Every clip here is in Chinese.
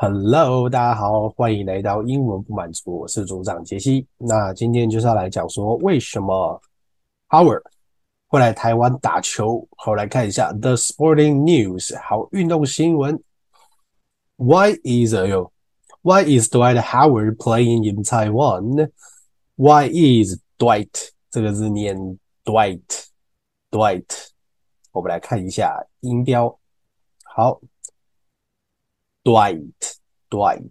Hello，大家好，欢迎来到英文不满足，我是组长杰西。那今天就是要来讲说，为什么 Howard 会来台湾打球。好，来看一下 The Sporting News，好，运动新闻。Why is yo? Why is Dwight Howard playing in Taiwan? Why is Dwight 这个字念 Dwight，Dwight。我们来看一下音标，好。Dwight，Dwight。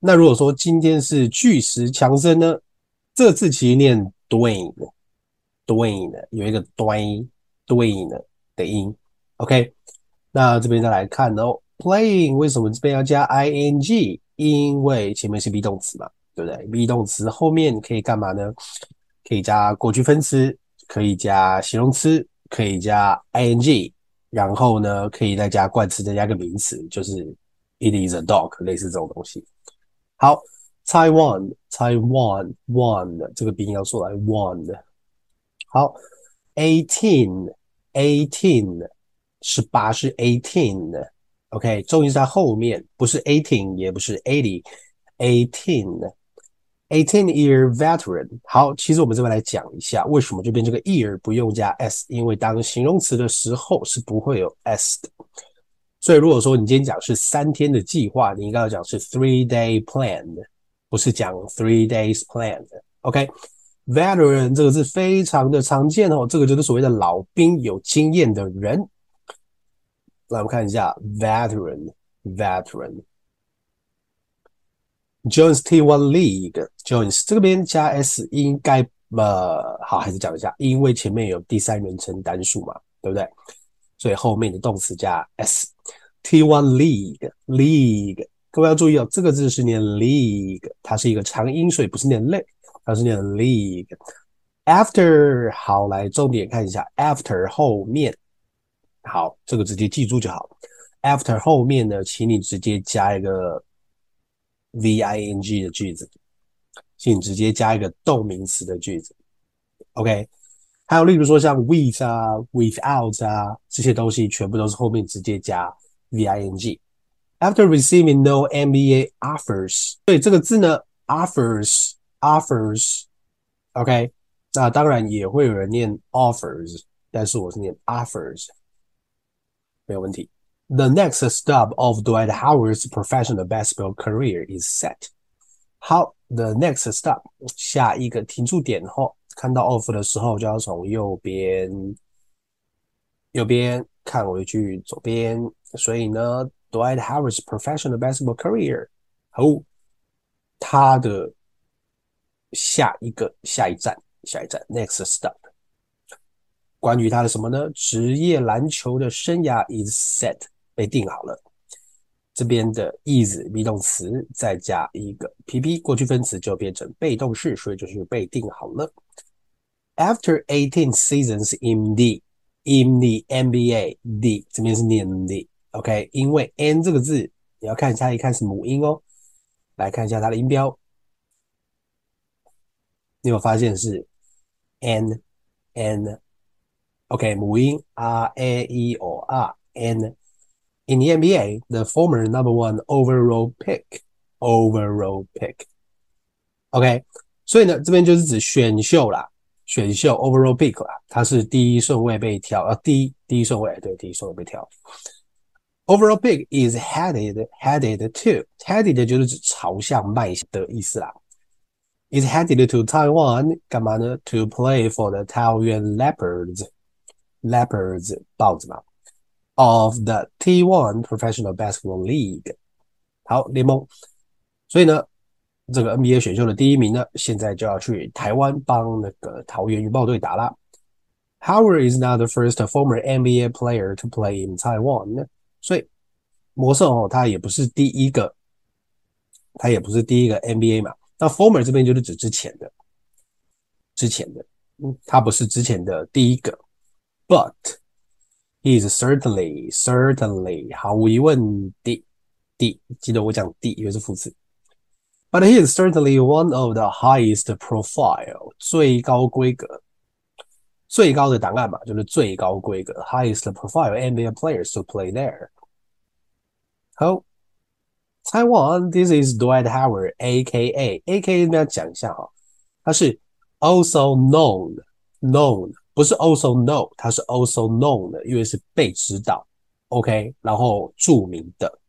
那如果说今天是巨石强森呢？这个字其实念 Dwayne，Dwayne 有一个 Dwayne，Dwayne 的音。OK，那这边再来看哦，Playing 为什么这边要加 ing？因为前面是 be 动词嘛，对不对？be 动词后面可以干嘛呢？可以加过去分词，可以加形容词，可以加 ing，然后呢，可以再加冠词，再加个名词，就是。It is a dog，类似这种东西。好，Taiwan，Taiwan，one，这个鼻音要出来，one。好，eighteen，eighteen，十八是 eighteen。OK，重音是在后面，不是 eighteen，也不是 eighty，eighteen，eighteen year veteran。好，其实我们这边来讲一下，为什么这边这个 year 不用加 s，因为当形容词的时候是不会有 s 的。 所以如果说你今天讲是三天的计划，你应该要讲是 three day planned，不是讲 three days planned。OK，veteran、okay? 这个字非常的常见哦，这个就是所谓的老兵，有经验的人。来，我们看一下 veteran，veteran。Joins T1 League，Joins 这边加 s 应该呃好，还是讲一下，因为前面有第三人称单数嘛，对不对？所以后面的动词加 s。T1 League，League，各位要注意哦，这个字是念 League，它是一个长音，所以不是念 le，它是念 League。After，好，来重点看一下，After 后面，好，这个直接记住就好。After 后面呢，请你直接加一个 V-I-N-G 的句子，请你直接加一个动名词的句子，OK。还有，例如说像 with 啊、without 啊这些东西，全部都是后面直接加 V-I-N-G。After receiving no NBA offers，所以这个字呢，offers，offers，OK，那当然也会有人念 offers，但是我是念 offers，没有问题。The next stop of Dwight Howard's professional basketball career is set。好，the next stop，下一个停驻点后。看到 off 的时候，就要从右边右边看回去左边。 所以呢，Dwight Howard's professional basketball career，好，他的下一个下一站下一站 next stop，关于他的什么呢？职业篮球的生涯 is set 被定好了。这边的 is be 动词再加一个 PP 过去分词就变成被动式，所以就是被定好了。After eighteen seasons in the in the NBA，the 这边是念 OK，因为 n 这个字你要看一下，一看是母音哦。来看一下它的音标，你有发现是 n n，OK，母音 r a e o r n。In the NBA, the former number one overall pick, overall pick，OK，所以呢，这边就是指选秀啦。选秀 overall pick 啦，它是第一顺位被挑，呃，第一第一顺位，对，第一顺位被挑。Overall pick is headed headed to headed 就是指朝向迈向的意思啦。Is headed to Taiwan 干嘛呢？To play for the Taoyuan Leopards Leopards 豹子嘛。Of the T1 Professional Basketball League 好联盟，所以呢。这个 NBA 选秀的第一名呢，现在就要去台湾帮那个桃园云豹队打啦。Howard is not the first former NBA player to play in Taiwan， 所以魔兽哦，它也不是第一个，它也不是第一个 NBA 嘛。那 former 这边就是指之前的，之前的，嗯，他不是之前的第一个，but he is certainly certainly 毫无疑问的，的，记得我讲的，因为是副词。But he is certainly one of the highest profile 最高规格、最高的档案嘛，就是最高规格 highest profile NBA players to play there。好， Taiwan, this is Dwight Howard, A.K.A. A.K.A. 这边讲一下哈，他是 also known, known 不是 also know，他是 also known 的，因为是被知道，OK，然后着名的，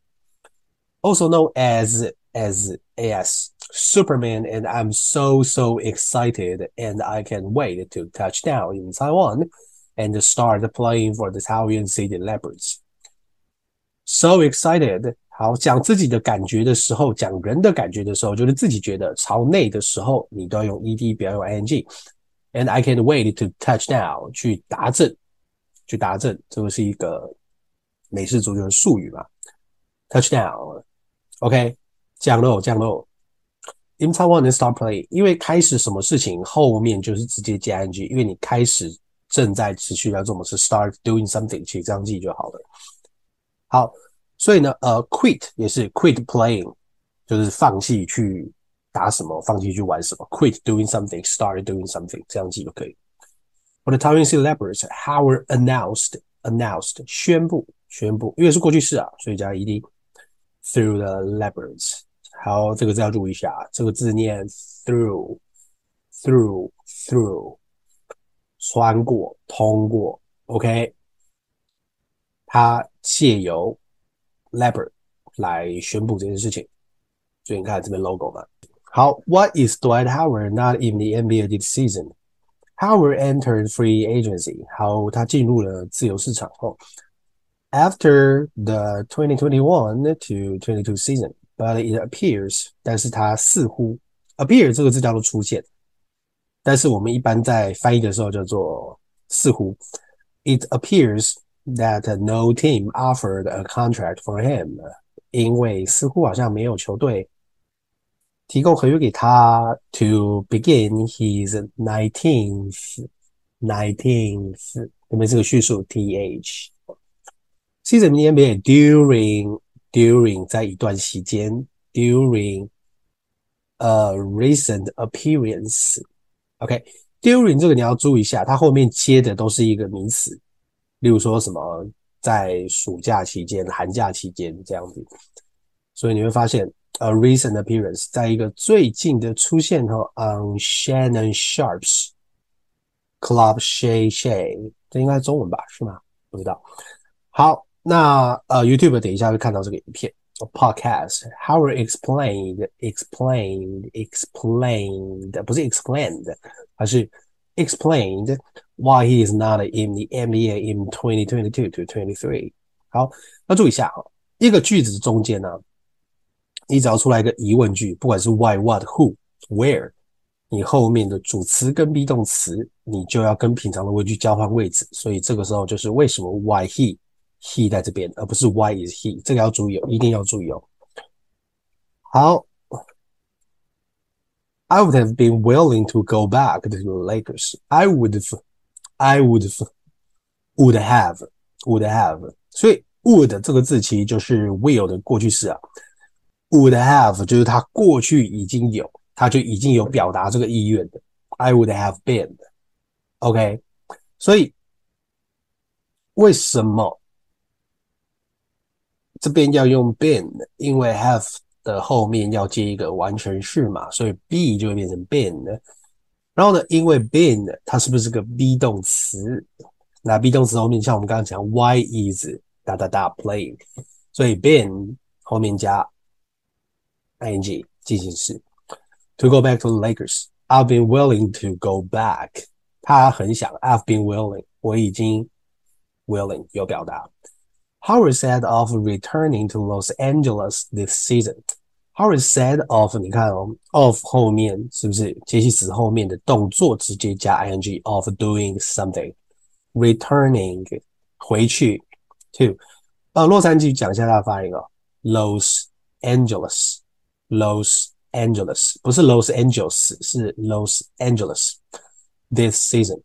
also known as as as Superman, and I'm so so excited, and I can't wait to touch down in Taiwan and start playing for the Taoyuan City Leopards. So excited. 好，讲自己的感觉的时候，讲人的感觉的时候，就是自己觉得朝内的时候，你都要用 ed，不要用 ing。And I can't wait to touch down，去达阵，去达阵，这个是一个美式足球的术语嘛？Touch down，OK，降落，降落。In Taiwan and start play，因为开始什么事情后面就是直接加 ing，因为你开始正在持续要做某事，start doing something，其实这样记就好了。好。所以呢，呃，quit 也是 quit playing，就是放弃去打什么，放弃去玩什么。quit doing something，start doing something，这样记就可以。For the Taoyuan Leopards, Howard announced announced 宣布宣布，因为是过去式啊，所以加 ed。Through the Leopards，好，这个字要注意一下，这个字念 through through through，穿过通过，OK， 它借由。Leopard 来宣布这件事情，所以你看这边 logo 嘛。好，What is Dwight Howard not in the NBA this season? Howard entered free agency。好，他进入了自由市场后，After the 2021 to 22 season, but it appears，但是他似乎 appear 这个字叫做出现，但是我们一般在翻译的时候叫做似乎，It appears。that no team offered a contract for him，因为似乎好像没有球队提供合约给他。To begin his nineteenth nineteenth，有没有这个叙述？th season in the NBA during during 在一段期间 during a recent appearance。OK，during 这个你要注意一下，它后面接的都是一个名词。 例如说什么在暑假期间、寒假期间这样子，所以你会发现 a recent appearance 在一个最近的出现哈，on Shannon Sharp's Club Shay Shay，这应该是中文吧？是吗？不知道。好，那呃 YouTube 等一下会看到这个影片。Podcast How are explained explained explained 不是 explained，而是 explained。Why he is not in the NBA in 2022 to 23？好，要注意一下哈，一个句子中间呢，你只要出来一个疑问句，不管是 why、what、who、where，你后面的主词跟 be 动词，你就要跟平常的谓句交换位置。所以这个时候就是为什么 why he he 在这边，而不是 why is he？这个要注意哦，一定要注意哦。好。I would have been willing to go back to the Lakers. I would have. I would would have would have，所以 would 这个字其实就是 will 的过去式啊。would have 就是他过去已经有，他就已经有表达这个意愿的。I would have been，OK，所以为什么这边要用 been？因为 have 的后面要接一个完成式嘛，所以 be 就会变成 been。然后呢，因为 been 它是不是个 be 动词？那 be 动词后面像我们刚刚讲，why is 哒哒哒 playing，所以 been 后面加 ing 进行式。To go back to the Lakers, I've been willing to go back。他很想，I've been willing，我已经 willing 有表达。Howard said of returning to Los Angeles this season。Howard said of，你看哦，of 后面是不是介系词后面的动作直接加 ing of doing something，returning 回去 to，呃，洛杉矶讲一下它的发音哦，Los Angeles，Los Angeles 不是 Los Angeles，是 Los Angeles this season。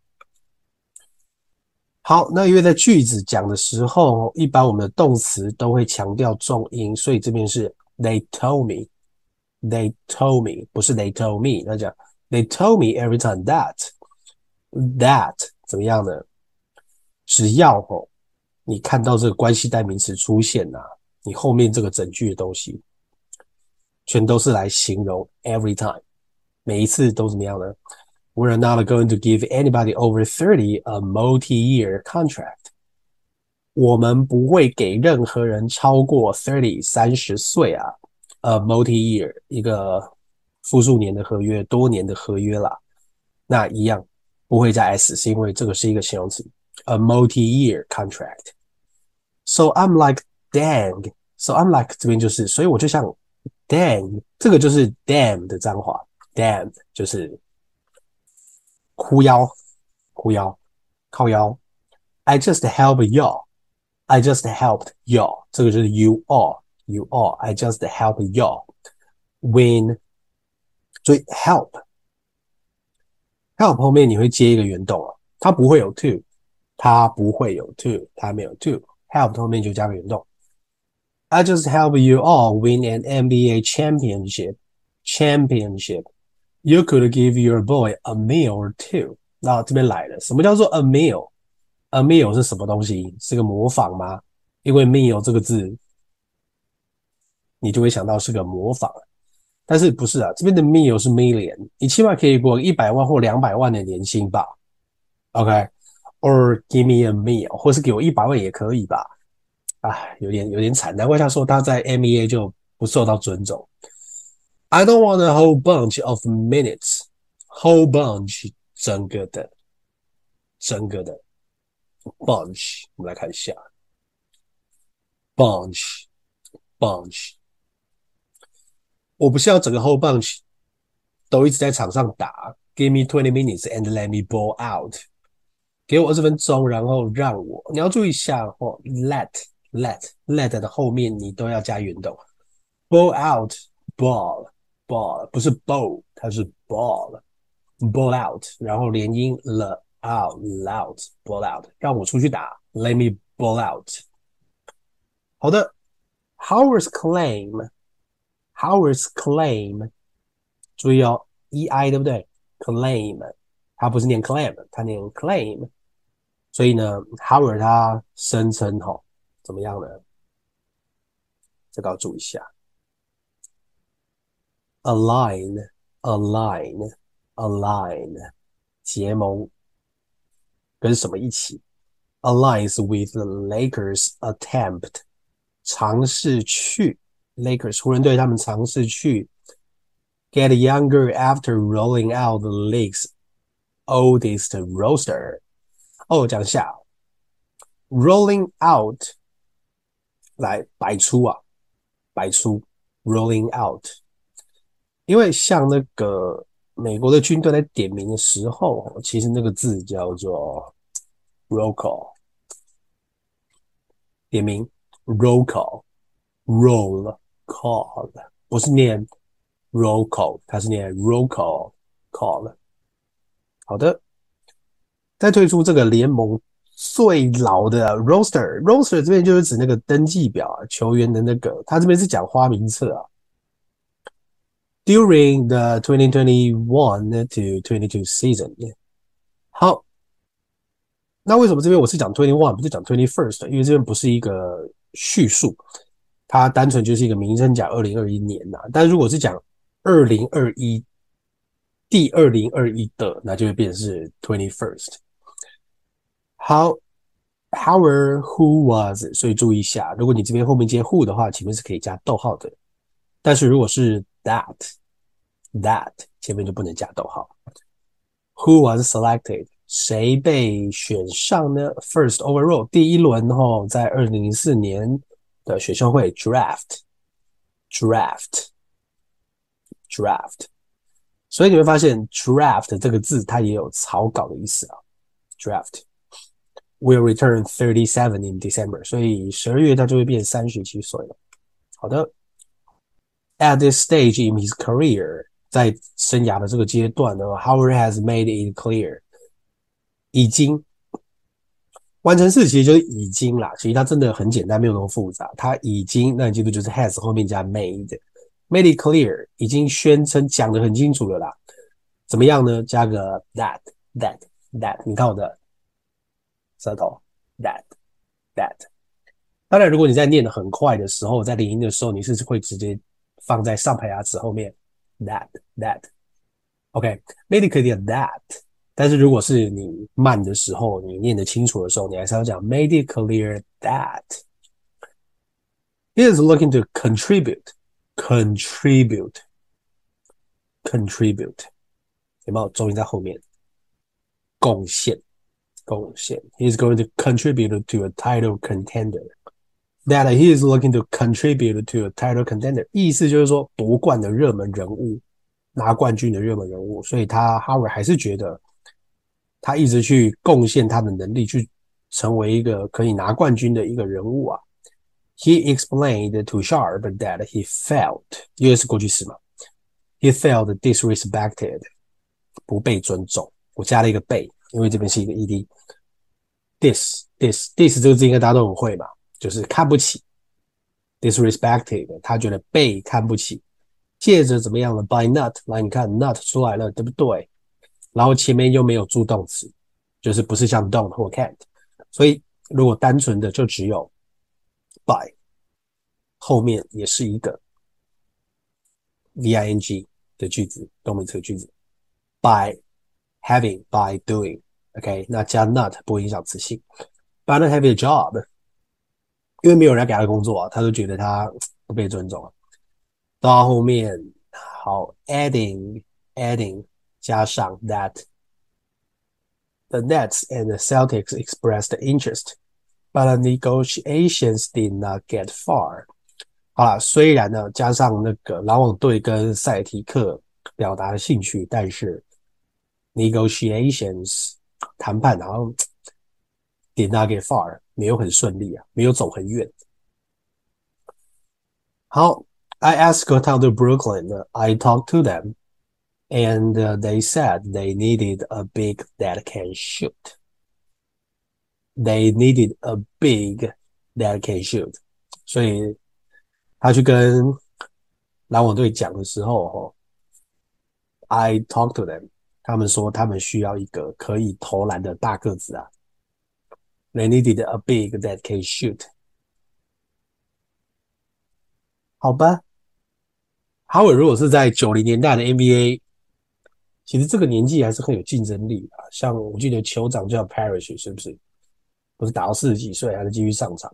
好，那因为在句子讲的时候，一般我们的动词都会强调重音，所以这边是。They told me, they told me，不是 they told me，那讲 they told me every time that that 怎么样呢？只要吼、你看到这个关系代名词出现呐、你后面这个整句的东西全都是来形容 every time，每一次都怎么样呢 ？We're not going to give anybody over thirty a multi-year contract。我们不会给任何人超过 thirty 三十岁啊，a multi-year 一个复数年的合约，多年的合约啦。那一样不会加 s，是因为这个是一个形容词，a multi-year contract。So I'm like dang. So I'm like 这边就是，所以我就像 dang，这个就是 damn 的脏话，damn 就是 哭腰、哭腰、靠腰。I just help y'all. I just helped y'all. 这个就是 you all, you all. I just help y'all. When 所以 help help 后面你会接一个原动啊，它不会有 to，它不会有 to，它没有 to。help 后面就加个原动。I just help you all win an NBA championship. Championship. You could give your boy a meal or two. 那这边来了，什么叫做 a meal? A meal 是什么东西？是个模仿吗？因为 meal 这个字，你就会想到是个模仿。但是不是啊？这边的 meal 是 million，你起码可以过一百万或两百万的年薪吧？OK。Or give me a meal，或是给我一百万也可以吧？啊，有点有点惨。难怪他说他在 MEA 就不受到尊重。I don't want a whole bunch of minutes. Whole bunch，整个的，整个的 bunch。我们来看一下，bunch，bunch。我不是要整个 whole bunch 都一直在场上打。Give me twenty minutes and let me ball out。给我二十分钟，然后让我，你要注意一下哦，let let let 的后面你都要加原动，ball out ball ball 不是 ball，它是 ball ball out，然后连音 the out loud ball out，让我出去打，let me ball out。好的，Howard's claim Howard's claim，注意哦，e-i 对不对？claim，它不是念 claim，它念 claim。所以呢，Howard 他声称吼怎么样呢？这个要注意一下 ，align align align 结盟跟什么一起？aligns with the Lakers attempt 尝试去 Lakers 湖人队他们尝试去 get younger after rolling out the league's oldest roster。哦，讲一下，rolling out 来摆出啊，摆出 rolling out， 因为像那个美国的军队在点名的时候，其实那个字叫做 roll call，点名 roll call，roll call 不是念 roll call，它是念 roll call call。好的。再推出这个联盟最老的 roster，roster 这边就是指那个登记表啊，球员的那个，他这边是讲花名册啊。During the 2021 to 22 season，好，那为什么这边我是讲 twenty one 不是讲 twenty first？因为这边不是一个叙述，它单纯就是一个名称讲二零二一年呐、但如果是讲二零二一第二零二一的，那就会变成是 twenty first。好，Howard who was，所以注意一下，如果你这边后面接 who 的话，前面是可以加逗号的。但是如果是 that，that 前面就不能加逗号。Who was selected？谁被选上呢？First overall，第一轮哦，在二零零四年的选秀会 draft，draft，draft。所以你会发现 draft 这个字它也有草稿的意思啊，draft。Will return thirty seven in December，所以十二月他就会变三十七岁了。好的 ，At this stage in his career，在生涯的这个阶段呢，Howard has made it clear，已经完成式其实就已经啦。其实它真的很简单，没有那么复杂。它已经，那你记住就是 has 后面加 made，made it clear，已经宣称讲得很清楚了啦。怎么样呢？加个 that that that，你看我的。舌头，that that。当然，如果你在念的很快的时候，在连音的时候，你是会直接放在上排牙齿后面。That that OK，made it clear that。但是如果是你慢的时候，你念得清楚的时候，你还是要讲 made it clear that he is looking to contribute, contribute, contribute。有没有重音在后面？贡献，贡献。He is going to contribute to a title contender. That he is looking to contribute to a title contender，意思就是说夺冠的热门人物，拿冠军的热门人物，所以他 Howard 还是觉得他一直去贡献他的能力，去成为一个可以拿冠军的一个人物啊。He explained to Sharp that he felt，因为是过去式嘛，he felt disrespected，不被尊重。我加了一个被，因为这边是一个 ed。Dis dis dis 这个字应该大家都很会吧？就是看不起，disrespected，他觉得被看不起。借着怎么样了？By not，来你看 not 出来了，对不对？然后前面又没有助动词，就是不是像 don't 或 can't，所以如果单纯的就只有 by，后面也是一个 V-I-N-G 的句子，动名词句子。By having，by doing，OK，、那加 not 不会影响词性。By not having a job。因为没有人给他工作啊，他都觉得他不被尊重。到后面好，adding adding 加上 that the Nets and the Celtics expressed interest, but the negotiations did not get far。好了，虽然呢加上那个篮网队跟赛提克表达了兴趣，但是 negotiations 谈判然后 did not get far。没有很顺利啊，没有走很远。好，I asked down to Brooklyn. I talked to them, and they said they needed a big that can shoot. They needed a big that can shoot. 所以他去跟篮网队讲的时候，哈，I talked to them. 他们说他们需要一个可以投篮的大个子啊。 They needed a big that can shoot。好吧，Howard 如果是在九零年代的 NBA，其实这个年纪还是很有竞争力的。像我记得酋长叫 Parrish，是不是？不是打到四十几岁还是继续上场？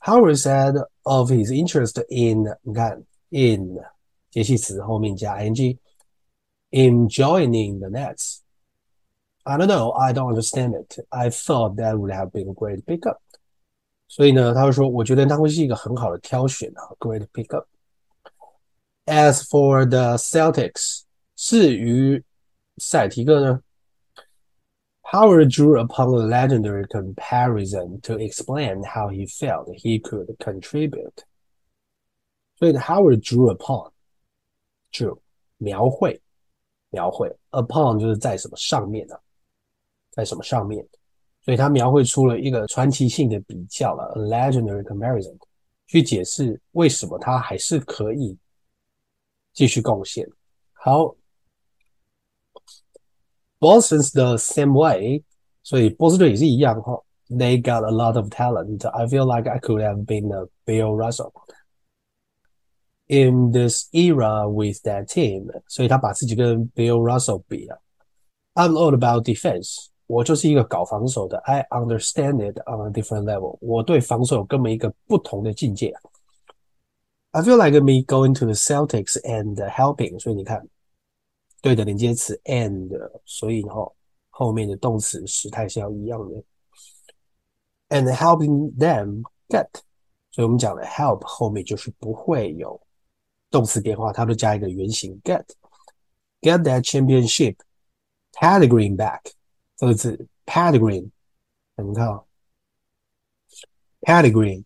Howard said of his interest in，你看 in 介系词后面加 ing，in joining the Nets。 I don't know, I don't understand it. I thought that would have been a great pickup. 所以呢，他会说，我觉得他会是一个很好的挑选啊，great pickup. As for the Celtics，至于赛提克呢，Howard drew upon a legendary comparison to explain how he felt he could contribute. 所以 Howard drew upon，drew 描绘描绘，upon 就是在什么上面呢、啊？ 在什么上面？所以他描绘出了一个传奇性的比较了，a legendary comparison，去解释为什么他还是可以继续贡献。好，Boston's the same way，所以波士顿也是一样哈。They got a lot of talent. I feel like I could have been a Bill Russell in this era with that team。所以他把自己跟 Bill Russell 比了。I'm all about defense。 我就是一个搞防守的，I understand it on a different level。我对防守有根本一个不同的境界。I feel like me going to the Celtics and helping。所以你看，对的连接词 and，所以后后面的动词时态是要一样的。And helping them get。所以我们讲的 help 后面就是不会有动词变化，它都加一个原形 get。Get that championship pedigree back。 这个字 pedigree，你看啊，pedigree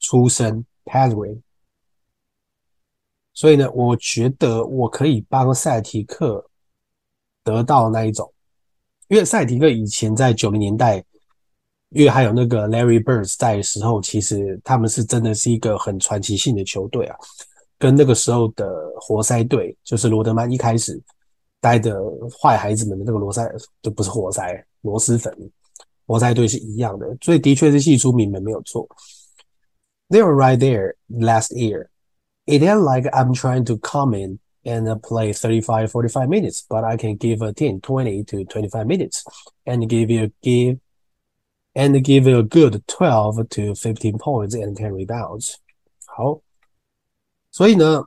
出生 pedigree，所以呢，我觉得我可以帮赛提克得到那一种，因为赛提克以前在九零年代，因为还有那个 Larry Bird 在的时候，其实他们是真的是一个很传奇性的球队啊，跟那个时候的活塞队，就是罗德曼一开始。待的坏孩子们的那个罗塞就不是活塞，螺蛳粉，活塞队是一样的，所以的确是系出名门没有错。They were right there last year， it ain't like I'm trying to come in and play 35, 45 minutes, but I can give a team 20 to 25 minutes and give you give and give you a good 12 to 15 points and 10 rebounds. 好，所以呢，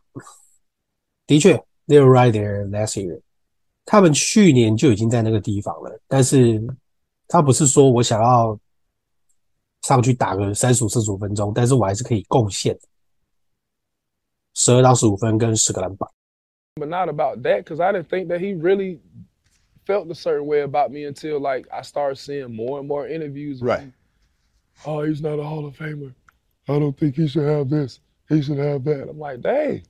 的确，they were right there last year。 他们去年就已经在那个地方了，但是他不是说我想要上去打个三十五、四十五分钟，但是我还是可以贡献十二到十五分跟十个篮板。But not about that, because I didn't think that he really felt a certain way about me until like I started seeing more and more interviews. Right. Oh, he's not a Hall of Famer. I don't think he should have this. He should have that. I'm like, dang.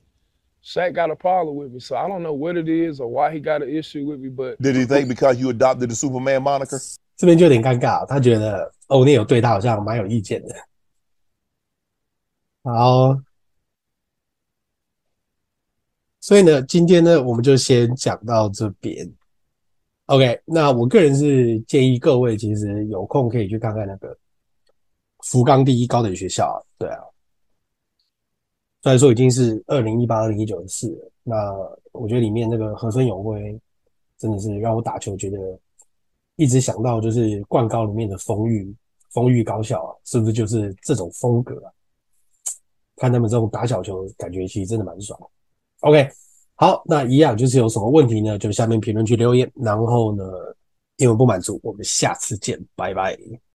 Shaq got a problem with me, so I don't know what it is or why he got an issue with me. But did he think because you adopted the Superman moniker? 这边就有点尴尬，他觉得欧尼尔对他好像蛮有意见的。好。所以呢，今天呢，我们就先讲到这边。OK，那我个人是建议各位，其实有空可以去看看那个福冈第一高等学校啊。对啊，虽然说已经是二零一八、二零一九的事了，那我觉得里面那个河村勇辉真的是让我打球觉得一直想到就是冠高里面的丰裕丰裕高校啊，是不是就是这种风格啊？看他们这种打小球，感觉其实真的蛮爽。OK，好，那一样就是有什么问题呢？就下面评论区留言，然后呢，因为不满足，我们下次见，拜拜。